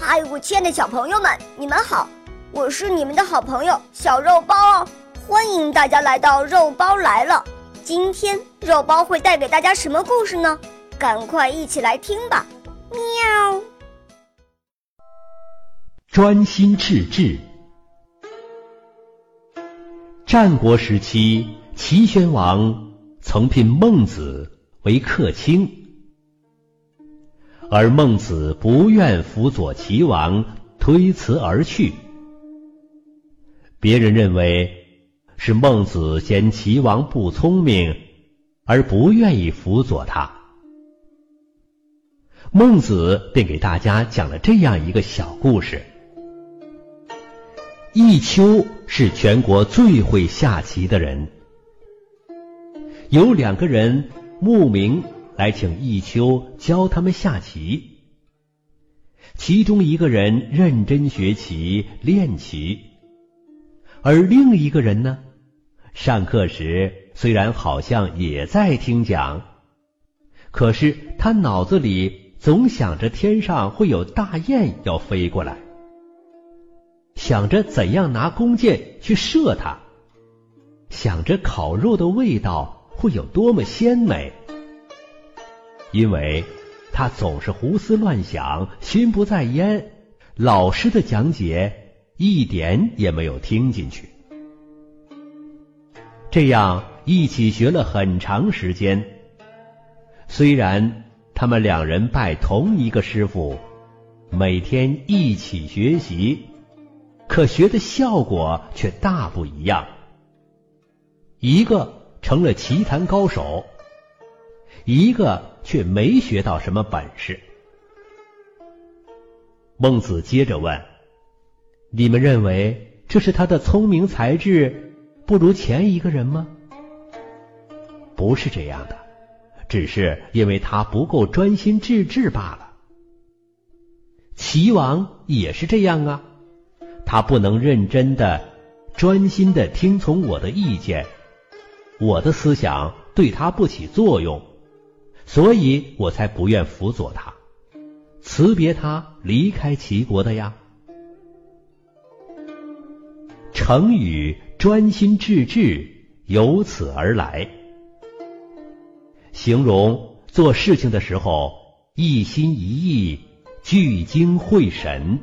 嗨，我亲爱的小朋友们，你们好！我是你们的好朋友小肉包哦，欢迎大家来到肉包来了。今天肉包会带给大家什么故事呢？赶快一起来听吧！喵。专心致志。战国时期，齐宣王曾聘孟子为客卿。而孟子不愿辅佐齐王，推辞而去。别人认为是孟子嫌齐王不聪明，而不愿意辅佐他。孟子便给大家讲了这样一个小故事：弈秋是全国最会下棋的人，有两个人慕名。来请弈秋教他们下棋。其中一个人认真学棋练棋，而另一个人呢，上课时虽然好像也在听讲，可是他脑子里总想着天上会有大雁要飞过来，想着怎样拿弓箭去射它，想着烤肉的味道会有多么鲜美。因为他总是胡思乱想，心不在焉，老师的讲解一点也没有听进去。这样一起学了很长时间，虽然他们两人拜同一个师傅，每天一起学习，可学的效果却大不一样。一个成了棋坛高手。一个却没学到什么本事。孟子接着问：“你们认为这是他的聪明才智不如前一个人吗？”不是这样的，只是因为他不够专心致志罢了。齐王也是这样啊，他不能认真的、专心的听从我的意见，我的思想对他不起作用。所以我才不愿辅佐他，辞别他离开齐国的呀。成语“专心致志”由此而来，形容做事情的时候一心一意、聚精会神。